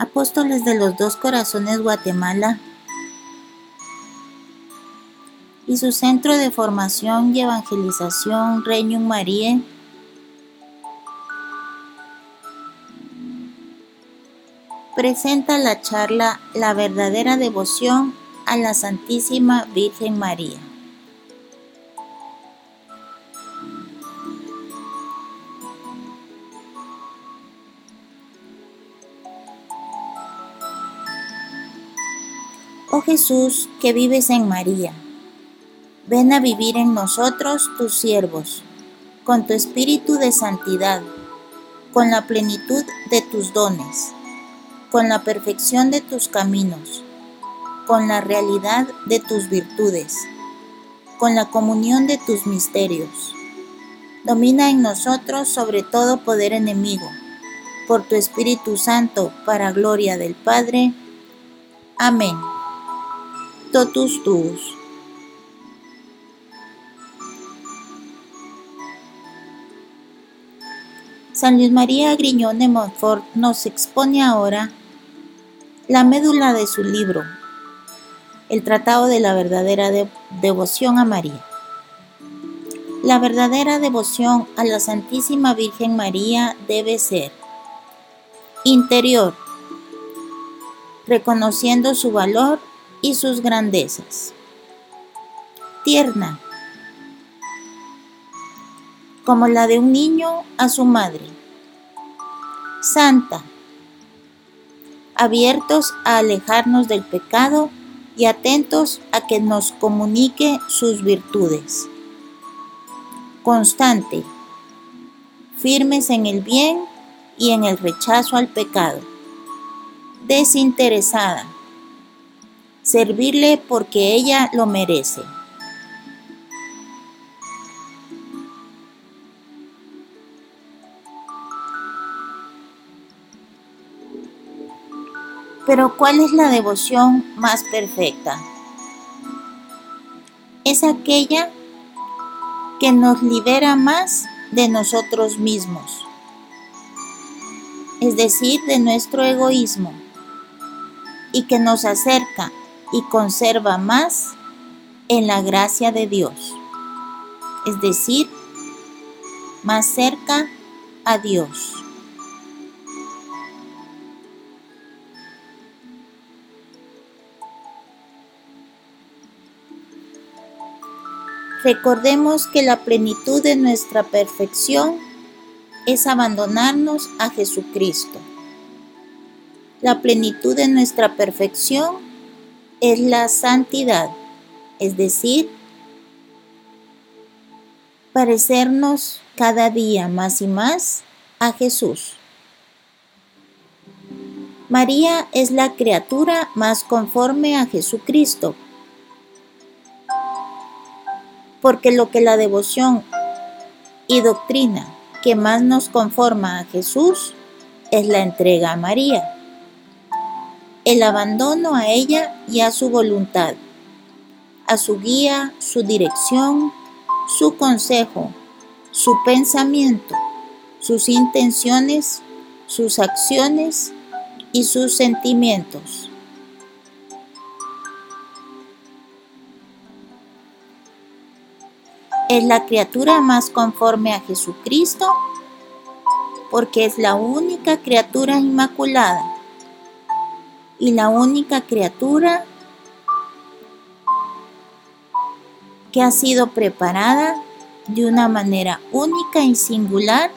Apóstoles de los Dos Corazones Guatemala y su Centro de Formación y Evangelización Regnum Marie presenta la charla La verdadera devoción a la Santísima Virgen María. Jesús, que vives en María, ven a vivir en nosotros tus siervos, con tu espíritu de santidad, con la plenitud de tus dones, con la perfección de tus caminos, con la realidad de tus virtudes, con la comunión de tus misterios. Domina en nosotros sobre todo poder enemigo, por tu Espíritu Santo, para gloria del Padre. Amén totus tuus. San Luis María Griñón de Montfort nos expone ahora la médula de su libro, el Tratado de la verdadera devoción a María. La verdadera devoción a la Santísima Virgen María debe ser interior, reconociendo su valor y sus grandezas. Tierna, como la de un niño a su madre. Santa, abiertos a alejarnos del pecado y atentos a que nos comunique sus virtudes. Constante, firmes en el bien y en el rechazo al pecado. Desinteresada, servirle porque ella lo merece. Pero ¿cuál es la devoción más perfecta? Es aquella que nos libera más de nosotros mismos, es decir, de nuestro egoísmo, y que nos acerca y conserva más en la gracia de Dios, es decir, más cerca a Dios. Recordemos que la plenitud de nuestra perfección es abandonarnos a Jesucristo. La plenitud de nuestra perfección es la santidad, es decir, parecernos cada día más y más a Jesús. María es la criatura más conforme a Jesucristo, porque lo que la devoción y doctrina que más nos conforma a Jesús es la entrega a María el abandono a ella y a su voluntad, a su guía, su dirección, su consejo, su pensamiento, sus intenciones, sus acciones y sus sentimientos. Es la criatura más conforme a Jesucristo porque es la única criatura inmaculada y la única criatura que ha sido preparada de una manera única y singular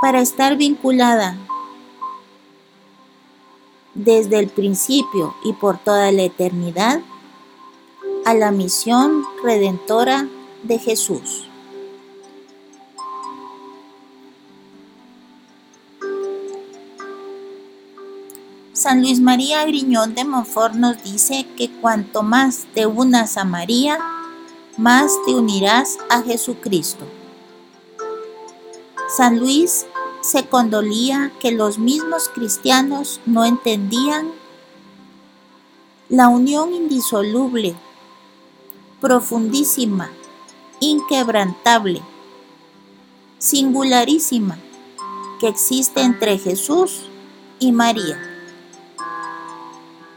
para estar vinculada desde el principio y por toda la eternidad a la misión redentora de Jesús. San Luis María Griñón de Montfort nos dice que cuanto más te unas a María, más te unirás a Jesucristo. San Luis se condolía que los mismos cristianos no entendían la unión indisoluble, profundísima, inquebrantable, singularísima que existe entre Jesús y María.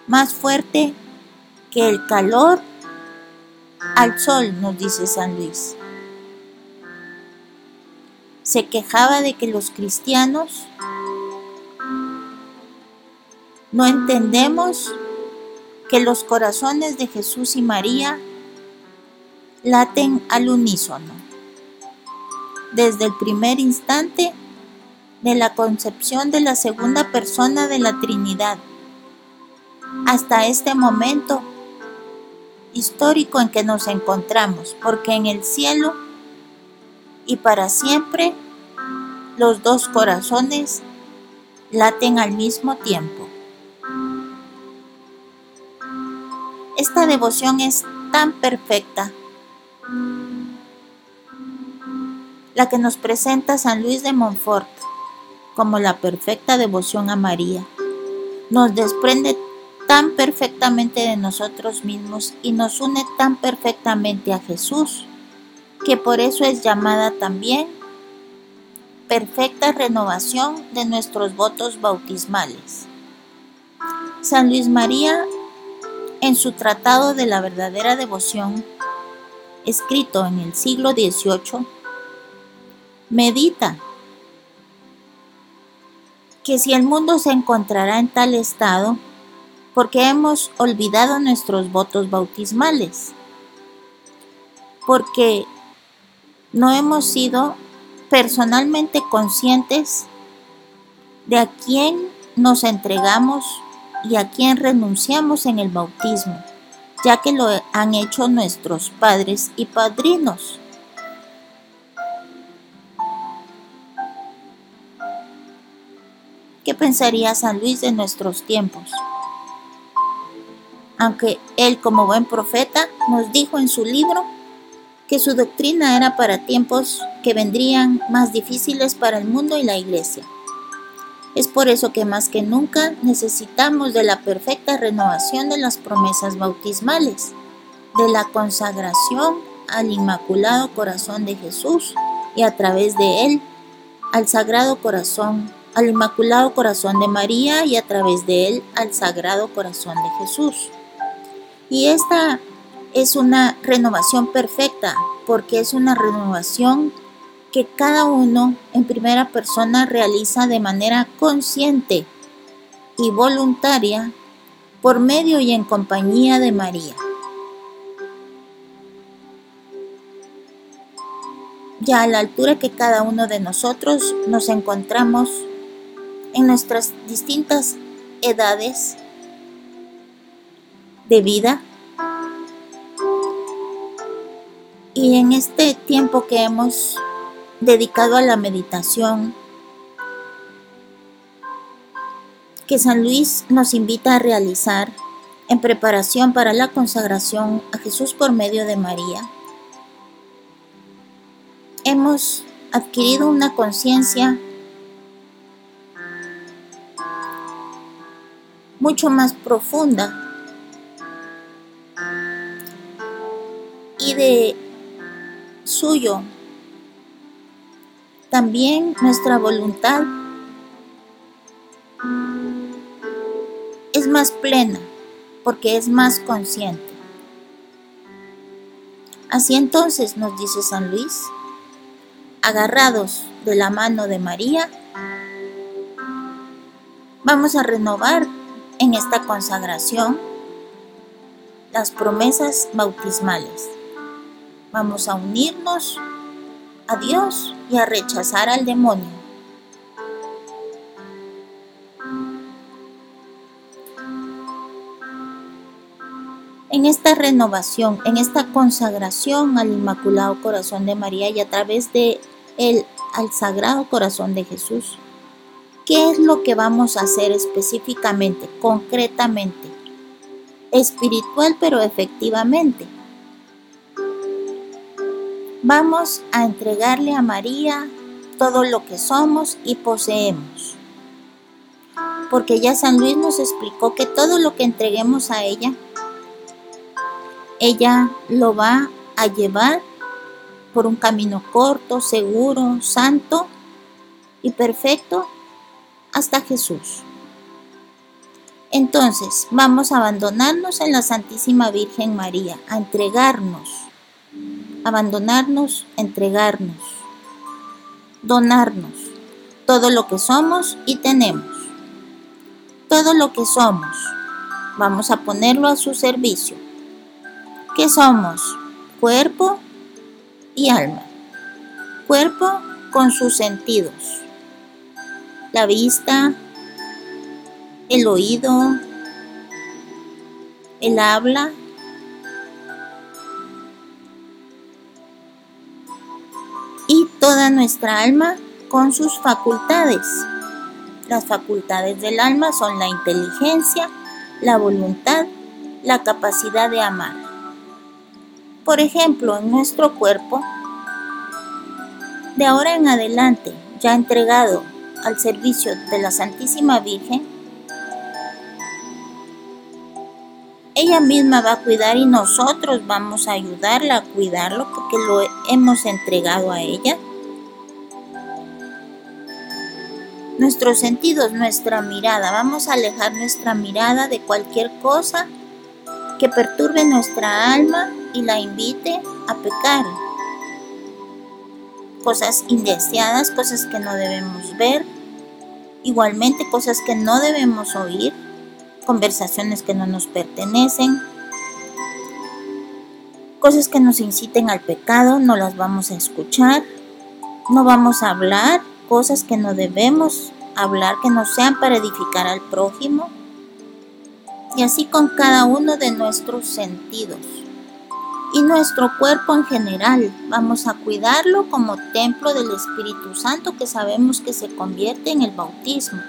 Más fuerte que el calor al sol, nos dice San Luis. Se quejaba de que los cristianos no entendemos que los corazones de Jesús y María laten al unísono. Desde el primer instante de la concepción de la segunda persona de la Trinidad hasta este momento histórico en que nos encontramos, porque en el cielo y para siempre los dos corazones laten al mismo tiempo. Esta devoción es tan perfecta, la que nos presenta San Luis de Montfort como la perfecta devoción a María. Nos desprende perfectamente de nosotros mismos y nos une tan perfectamente a Jesús, que por eso es llamada también perfecta renovación de nuestros votos bautismales. San Luis María, en su Tratado de la verdadera devoción, escrito en el siglo XVIII, medita que si el mundo se encontrará en tal estado, porque hemos olvidado nuestros votos bautismales, porque no hemos sido personalmente conscientes de a quién nos entregamos y a quién renunciamos en el bautismo, ya que lo han hecho nuestros padres y padrinos. ¿Qué pensaría San Luis de nuestros tiempos? Aunque él como buen profeta nos dijo en su libro que su doctrina era para tiempos que vendrían más difíciles para el mundo y la iglesia. Es por eso que más que nunca necesitamos de la perfecta renovación de las promesas bautismales, de la consagración al Inmaculado Corazón de Jesús y a través de él al Sagrado Corazón, al Inmaculado Corazón de María y a través de él al Sagrado Corazón de Jesús. Y esta es una renovación perfecta porque es una renovación que cada uno en primera persona realiza de manera consciente y voluntaria por medio y en compañía de María. Ya a la altura que cada uno de nosotros nos encontramos en nuestras distintas edades, de vida. Y en este tiempo que hemos dedicado a la meditación, que San Luis nos invita a realizar en preparación para la consagración a Jesús por medio de María, hemos adquirido una conciencia mucho más profunda y de suyo. También nuestra voluntad es más plena porque es más consciente. Así entonces nos dice San Luis, agarrados de la mano de María, vamos a renovar en esta consagración las promesas bautismales. Vamos a unirnos a Dios y a rechazar al demonio. En esta renovación, en esta consagración al Inmaculado Corazón de María y a través de él al Sagrado Corazón de Jesús, ¿qué es lo que vamos a hacer específicamente, concretamente? Espiritual, pero efectivamente Vamos a entregarle a María todo lo que somos y poseemos. Porque ya San Luis nos explicó que todo lo que entreguemos a ella, ella lo va a llevar por un camino corto, seguro, santo, y perfecto hasta Jesús. Entonces vamos a abandonarnos en la Santísima Virgen María, a entregarnos, abandonarnos, entregarnos, donarnos todo lo que somos y tenemos. Todo lo que somos, vamos a ponerlo a su servicio. ¿Qué somos? Cuerpo y alma. Cuerpo con sus sentidos. La vista, el oído, el habla, toda nuestra alma con sus facultades. Las facultades del alma son la inteligencia, la voluntad, la capacidad de amar. Por ejemplo, en nuestro cuerpo, de ahora en adelante, ya entregado al servicio de la Santísima Virgen, ella misma va a cuidar y nosotros vamos a ayudarla a cuidarlo porque lo hemos entregado a ella. Nuestros sentidos, nuestra mirada, vamos a alejar nuestra mirada de cualquier cosa que perturbe nuestra alma y la invite a pecar. Cosas indeseadas, cosas que no debemos ver, igualmente cosas que no debemos oír. Conversaciones que no nos pertenecen, cosas que nos inciten al pecado, no las vamos a escuchar, no vamos a hablar cosas que no debemos hablar, que no sean para edificar al prójimo, y así con cada uno de nuestros sentidos y nuestro cuerpo en general. Vamos a cuidarlo como templo del Espíritu Santo que sabemos que se convierte en el bautismo.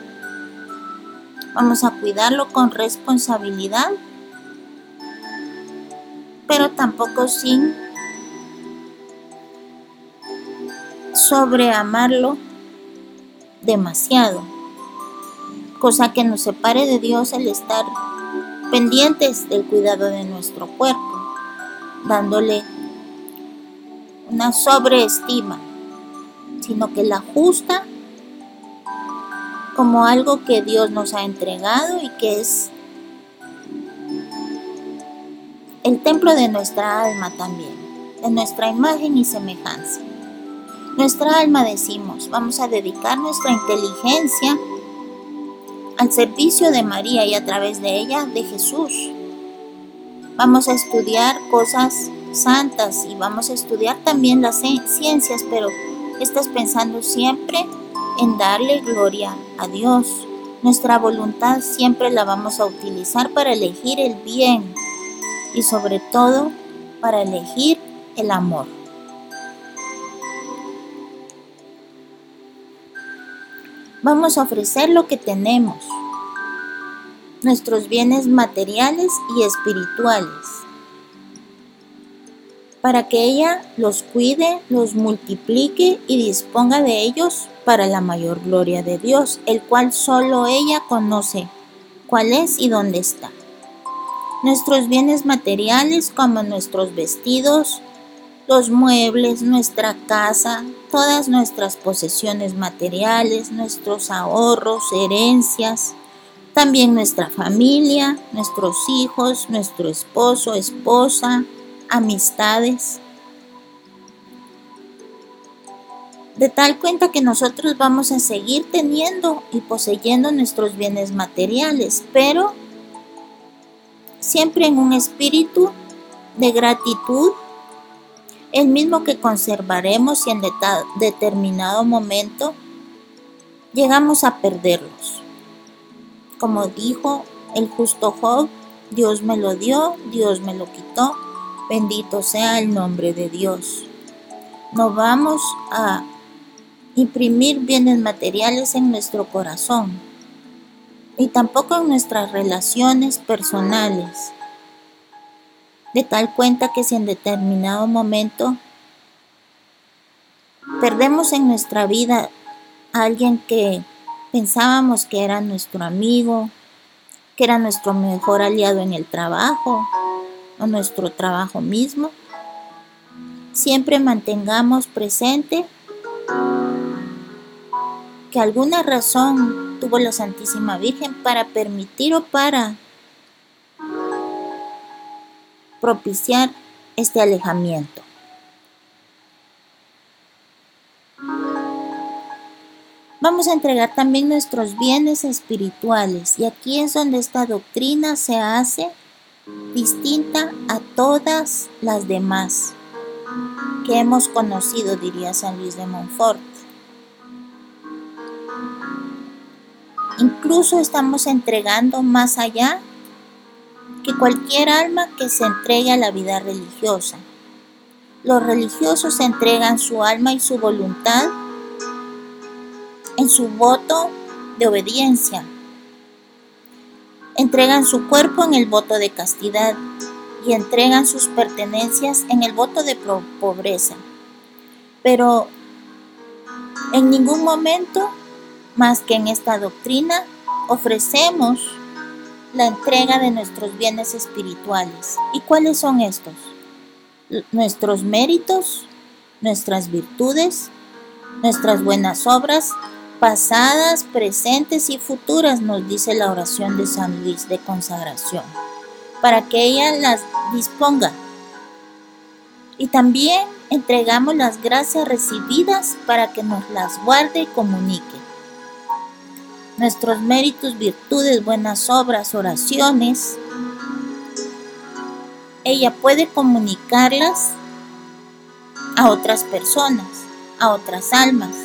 Vamos a cuidarlo con responsabilidad, pero tampoco sin sobreamarlo demasiado, cosa que nos separe de Dios el estar pendientes del cuidado de nuestro cuerpo, dándole una sobreestima, sino que la justa como algo que Dios nos ha entregado y que es el templo de nuestra alma también, de nuestra imagen y semejanza. Nuestra alma decimos, vamos a dedicar nuestra inteligencia al servicio de María y a través de ella de Jesús. Vamos a estudiar cosas santas y vamos a estudiar también las ciencias, pero estás pensando siempre en darle gloria a Dios. Nuestra voluntad siempre la vamos a utilizar para elegir el bien y sobre todo para elegir el amor. Vamos a ofrecer lo que tenemos, nuestros bienes materiales y espirituales para que ella los cuide, los multiplique y disponga de ellos para la mayor gloria de Dios, el cual solo ella conoce cuál es y dónde está. Nuestros bienes materiales como nuestros vestidos, los muebles, nuestra casa, todas nuestras posesiones materiales, nuestros ahorros, herencias, también nuestra familia, nuestros hijos, nuestro esposo, esposa, amistades. De tal cuenta que nosotros vamos a seguir teniendo y poseyendo nuestros bienes materiales, pero siempre en un espíritu de gratitud, el mismo que conservaremos si en determinado momento llegamos a perderlos. Como dijo el justo Job, Dios me lo dio, Dios me lo quitó, Bendito sea el nombre de Dios. No vamos a imprimir bienes materiales en nuestro corazón y tampoco en nuestras relaciones personales. De tal cuenta que si en determinado momento perdemos en nuestra vida a alguien que pensábamos que era nuestro amigo, que era nuestro mejor aliado en el trabajo, nuestro trabajo mismo, siempre mantengamos presente que alguna razón tuvo la Santísima Virgen para permitir o para propiciar este alejamiento. Vamos a entregar también nuestros bienes espirituales y aquí es donde esta doctrina se hace distinta a todas las demás que hemos conocido, diría San Luis de Montfort. Incluso estamos entregando más allá que cualquier alma que se entregue a la vida religiosa. Los religiosos entregan su alma y su voluntad en su voto de obediencia. Entregan su cuerpo en el voto de castidad y entregan sus pertenencias en el voto de pobreza. Pero en ningún momento, más que en esta doctrina, ofrecemos la entrega de nuestros bienes espirituales. ¿Y cuáles son estos? Nuestros méritos, nuestras virtudes, nuestras buenas obras, pasadas, presentes y futuras, nos dice la oración de San Luis de consagración, para que ella las disponga. Y también entregamos las gracias recibidas para que nos las guarde y comunique nuestros méritos, virtudes, buenas obras, oraciones, ella puede comunicarlas a otras personas, a otras almas,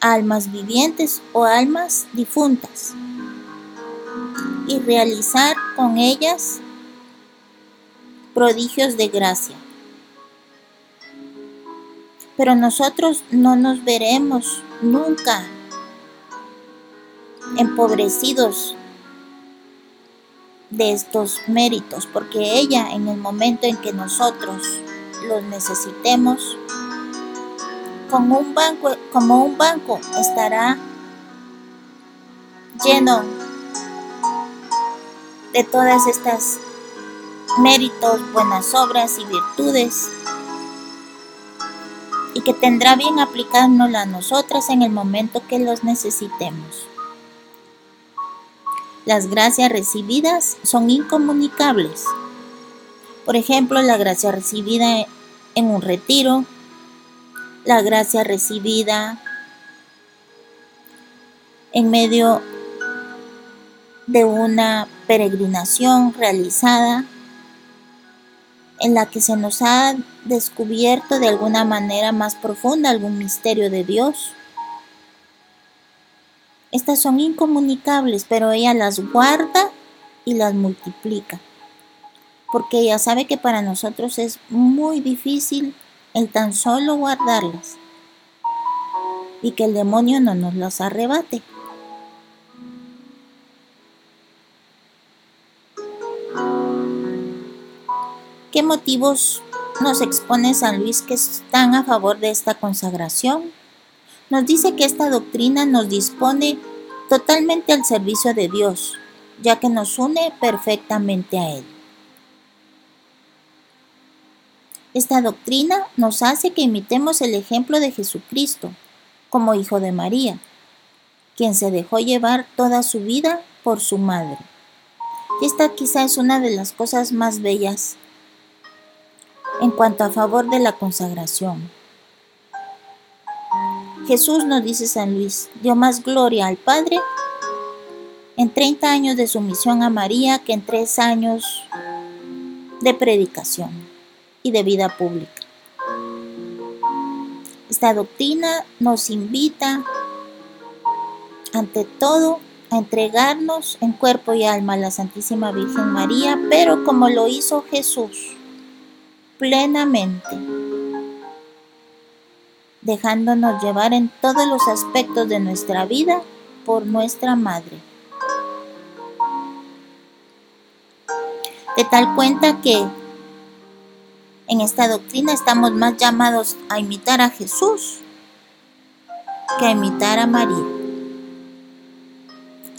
almas vivientes o almas difuntas, y realizar con ellas prodigios de gracia. Pero nosotros no nos veremos nunca empobrecidos de estos méritos, porque ella en el momento en que nosotros los necesitemos, como un banco, como un banco estará lleno de todas estas méritos, buenas obras y virtudes y que tendrá bien aplicárnosla a nosotras en el momento que los necesitemos. Las gracias recibidas son incomunicables. Por ejemplo, la gracia recibida en un retiro, la gracia recibida en medio de una peregrinación realizada en la que se nos ha descubierto de alguna manera más profunda algún misterio de Dios estas son incomunicables, pero ella las guarda y las multiplica. Porque ella sabe que para nosotros es muy difícil el tan solo guardarlas. Y que el demonio no nos las arrebate. ¿Qué motivos nos expone San Luis que están a favor de esta consagración? Nos dice que esta doctrina nos dispone totalmente al servicio de Dios, ya que nos une perfectamente a Él. Esta doctrina nos hace que imitemos el ejemplo de Jesucristo como hijo de María, quien se dejó llevar toda su vida por su madre. Esta quizá es una de las cosas más bellas en cuanto a favor de la consagración. Jesús, nos dice San Luis, dio más gloria al Padre en 30 años de sumisión a María que en 3 años de predicación y de vida pública. Esta doctrina nos invita, ante todo, a entregarnos en cuerpo y alma a la Santísima Virgen María, pero como lo hizo Jesús, plenamente dejándonos llevar en todos los aspectos de nuestra vida por nuestra Madre. De tal cuenta que en esta doctrina estamos más llamados a imitar a Jesús que a imitar a María.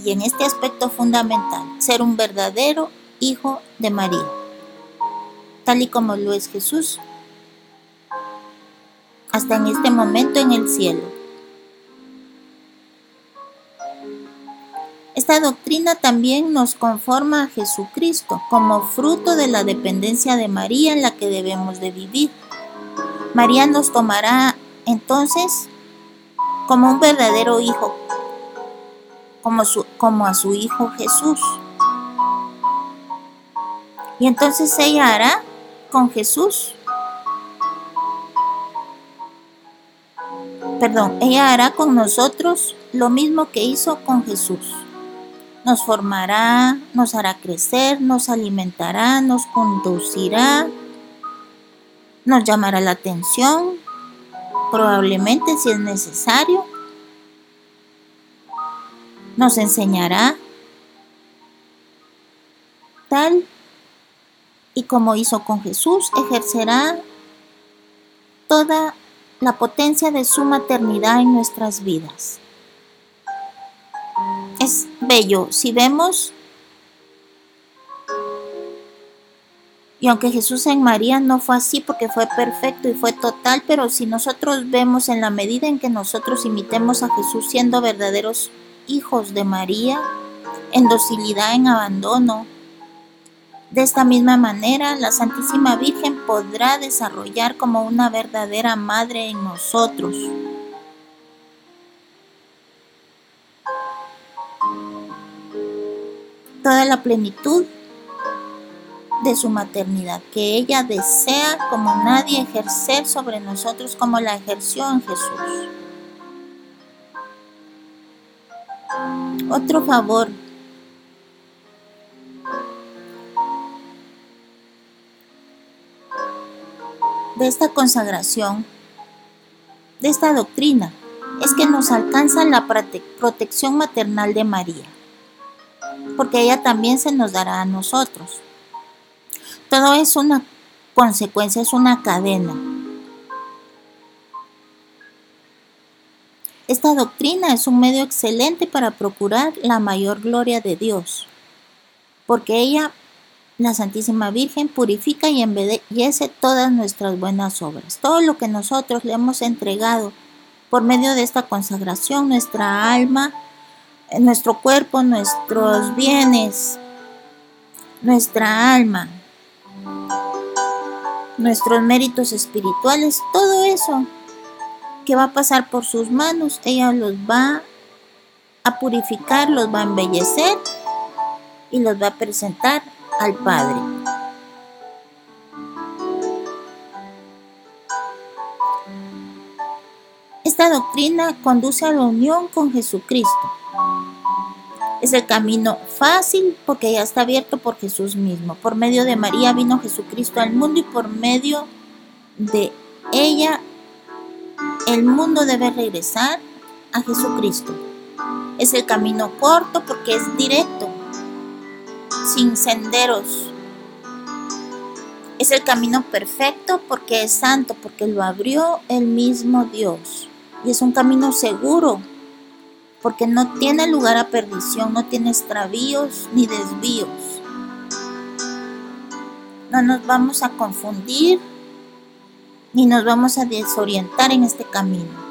Y en este aspecto fundamental, ser un verdadero hijo de María, tal y como lo es Jesús hasta en este momento en el cielo. Esta doctrina también nos conforma a Jesucristo como fruto de la dependencia de María en la que debemos de vivir. María nos tomará entonces como un verdadero hijo, como, como a su hijo Jesús. Y entonces ella hará con Jesús perdón, ella hará con nosotros lo mismo que hizo con Jesús. Nos formará, nos hará crecer, nos alimentará, nos conducirá, nos llamará la atención, probablemente si es necesario, nos enseñará tal y como hizo con Jesús, ejercerá toda la potencia de su maternidad en nuestras vidas es bello. Si vemos, y aunque Jesús en María no fue así porque fue perfecto y fue total, pero si nosotros vemos en la medida en que nosotros imitemos a Jesús siendo verdaderos hijos de María, en docilidad, en abandono, de esta misma manera, la Santísima Virgen podrá desarrollar como una verdadera madre en nosotros. toda la plenitud de su maternidad, que ella desea como nadie ejercer sobre nosotros como la ejerció en Jesús. Otro favor. De esta consagración, de esta doctrina, es que nos alcanza la protección maternal de María porque ella también se nos dará a nosotros. Todo es una consecuencia, es una cadena. Esta doctrina es un medio excelente para procurar la mayor gloria de Dios, porque ella, la Santísima Virgen, purifica y embellece todas nuestras buenas obras. Todo lo que nosotros le hemos entregado por medio de esta consagración, nuestra alma, nuestro cuerpo, nuestros bienes, nuestra alma, nuestros méritos espirituales, todo eso que va a pasar por sus manos, ella los va a purificar, los va a embellecer y los va a presentar al Padre. Esta doctrina conduce a la unión con Jesucristo es el camino fácil porque ya está abierto por Jesús mismo. Por medio de María vino Jesucristo al mundo y por medio de ella el mundo debe regresar a Jesucristo. Es el camino corto porque es directo, sin senderos. Es el camino perfecto porque es santo, porque lo abrió el mismo Dios. Y es un camino seguro porque no tiene lugar a perdición, no tiene extravíos ni desvíos. No nos vamos a confundir ni nos vamos a desorientar en este camino.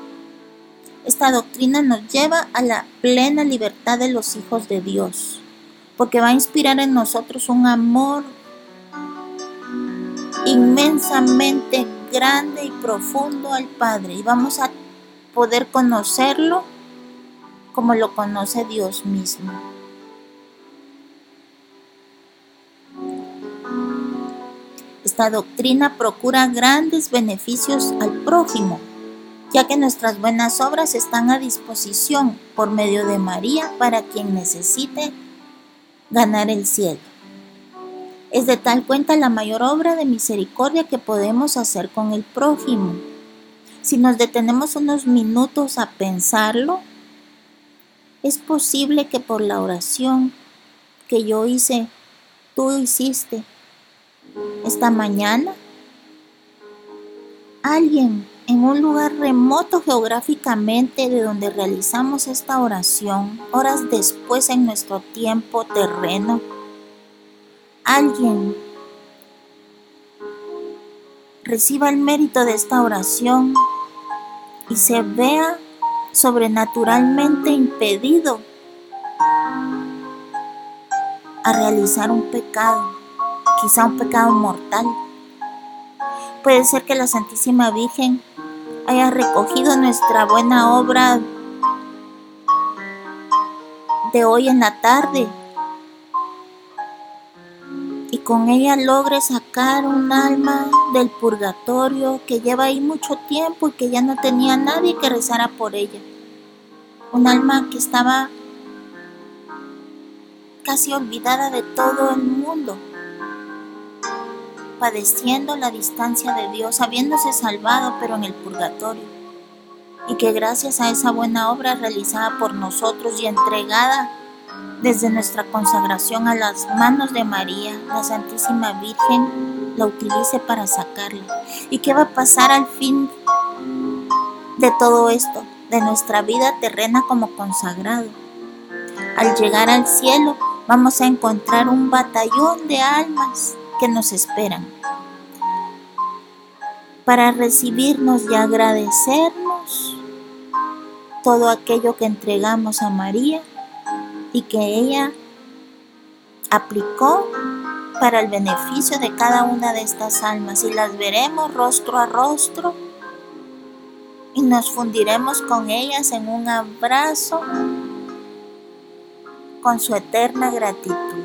Esta doctrina nos lleva a la plena libertad de los hijos de Dios, porque va a inspirar en nosotros un amor inmensamente grande y profundo al Padre y vamos a poder conocerlo como lo conoce Dios mismo. Esta doctrina procura grandes beneficios al prójimo, ya que nuestras buenas obras están a disposición por medio de María para quien necesite ganar el cielo. Es de tal cuenta la mayor obra de misericordia que podemos hacer con el prójimo. Si nos detenemos unos minutos a pensarlo, es posible que por la oración que yo hice, tú hiciste esta mañana, alguien en un lugar remoto geográficamente de donde realizamos esta oración, horas después en nuestro tiempo terreno, alguien reciba el mérito de esta oración y se vea sobrenaturalmente impedido a realizar un pecado, quizá un pecado mortal. Puede ser que la Santísima Virgen haya recogido nuestra buena obra de hoy en la tarde y con ella logre sacar un alma del purgatorio que lleva ahí mucho tiempo y que ya no tenía nadie que rezara por ella. Un alma que estaba casi olvidada de todo el mundo, padeciendo la distancia de Dios, habiéndose salvado pero en el purgatorio y que gracias a esa buena obra realizada por nosotros y entregada desde nuestra consagración a las manos de María, la Santísima Virgen, la utilice para sacarla. ¿Y qué va a pasar al fin de todo esto, de nuestra vida terrena como consagrado? Al llegar al cielo vamos a encontrar un batallón de almas que nos esperan para recibirnos y agradecernos todo aquello que entregamos a María y que ella aplicó para el beneficio de cada una de estas almas y las veremos rostro a rostro y nos fundiremos con ellas en un abrazo con su eterna gratitud.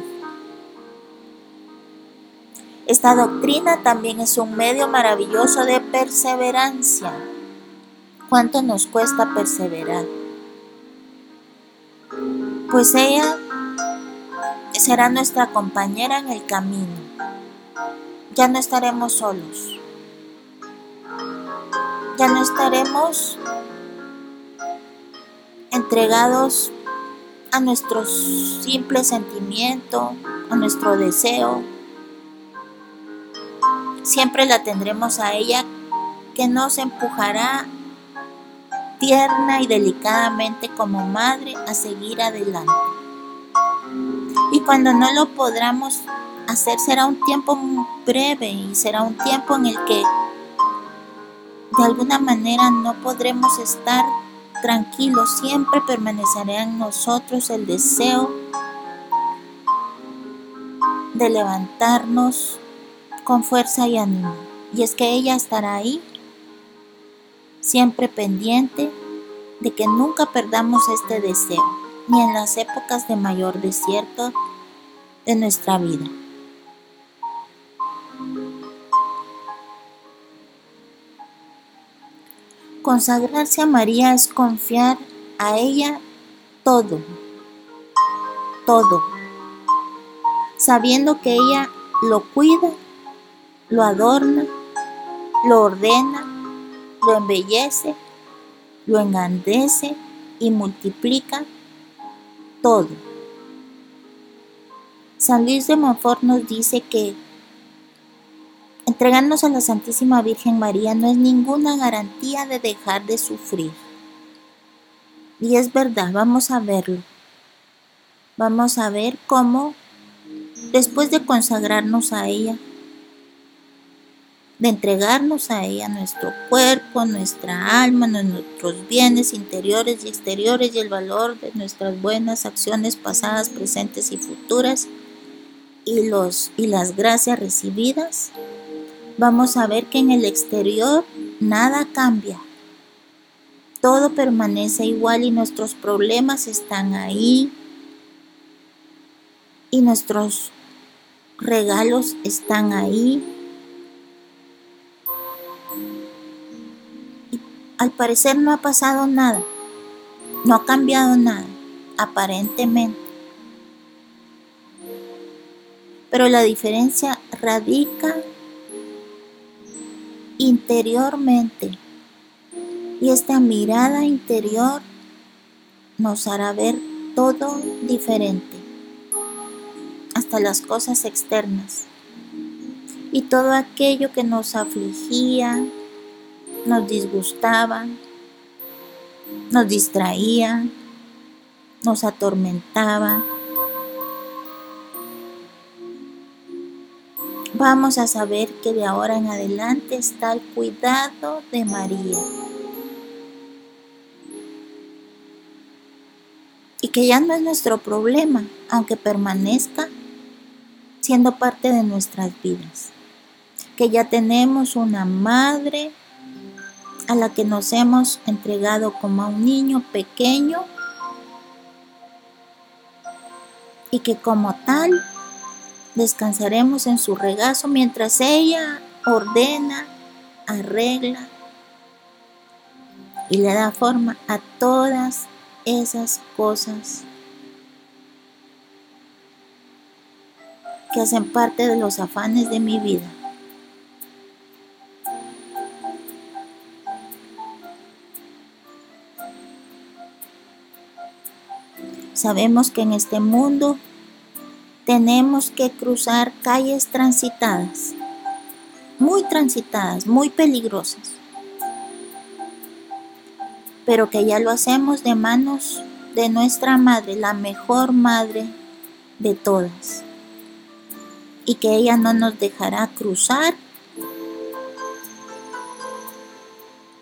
Esta doctrina también es un medio maravilloso de perseverancia. ¿Cuánto nos cuesta perseverar? Pues ella será nuestra compañera en el camino. Ya no estaremos solos. Ya no estaremos entregados a nuestro simple sentimiento, a nuestro deseo, Siempre la tendremos a ella que nos empujará tierna y delicadamente como madre a seguir adelante. Y cuando no lo podamos hacer será un tiempo breve y será un tiempo en el que de alguna manera no podremos estar tranquilos, siempre permanecerá en nosotros el deseo de levantarnos con fuerza y ánimo. Y es que ella estará ahí, siempre pendiente de que nunca perdamos este deseo, ni en las épocas de mayor desierto de nuestra vida. Consagrarse a María es confiar a ella todo, todo, sabiendo que ella lo cuida lo adorna, lo ordena, lo embellece, lo engrandece y multiplica todo. San Luis de Montfort nos dice que entregarnos a la Santísima Virgen María no es ninguna garantía de dejar de sufrir. Y es verdad, vamos a verlo. Vamos a ver cómo, después de consagrarnos a ella, de entregarnos a ella nuestro cuerpo, nuestra alma, nuestros bienes interiores y exteriores y el valor de nuestras buenas acciones pasadas, presentes y futuras y, los, y las gracias recibidas, vamos a ver que en el exterior nada cambia. Todo permanece igual y nuestros problemas están ahí. Y nuestros regalos están ahí al parecer no ha pasado nada, no ha cambiado nada, aparentemente. Pero la diferencia radica interiormente. Y esta mirada interior nos hará ver todo diferente, hasta las cosas externas. Y todo aquello que nos afligía, nos disgustaban, nos distraían, nos atormentaban. Vamos a saber que de ahora en adelante está el cuidado de María. Y que ya no es nuestro problema, aunque permanezca siendo parte de nuestras vidas. Que ya tenemos una madre a la que nos hemos entregado como a un niño pequeño y que como tal descansaremos en su regazo mientras ella ordena, arregla y le da forma a todas esas cosas que hacen parte de los afanes de mi vida. Sabemos que en este mundo tenemos que cruzar calles transitadas, muy transitadas, muy peligrosas, pero que ya lo hacemos de manos de nuestra madre, la mejor madre de todas, y que ella no nos dejará cruzar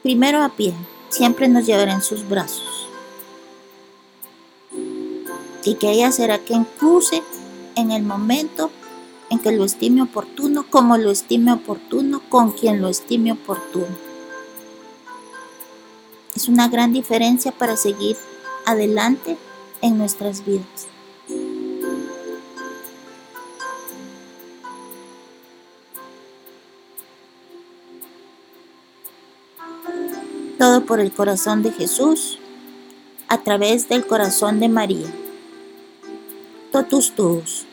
primero a pie, siempre nos llevará en sus brazos y que ella será quien cruce en el momento en que lo estime oportuno, como lo estime oportuno, con quien lo estime oportuno. Es una gran diferencia para seguir adelante en nuestras vidas. Todo por el corazón de Jesús, a través del corazón de María totus tuus.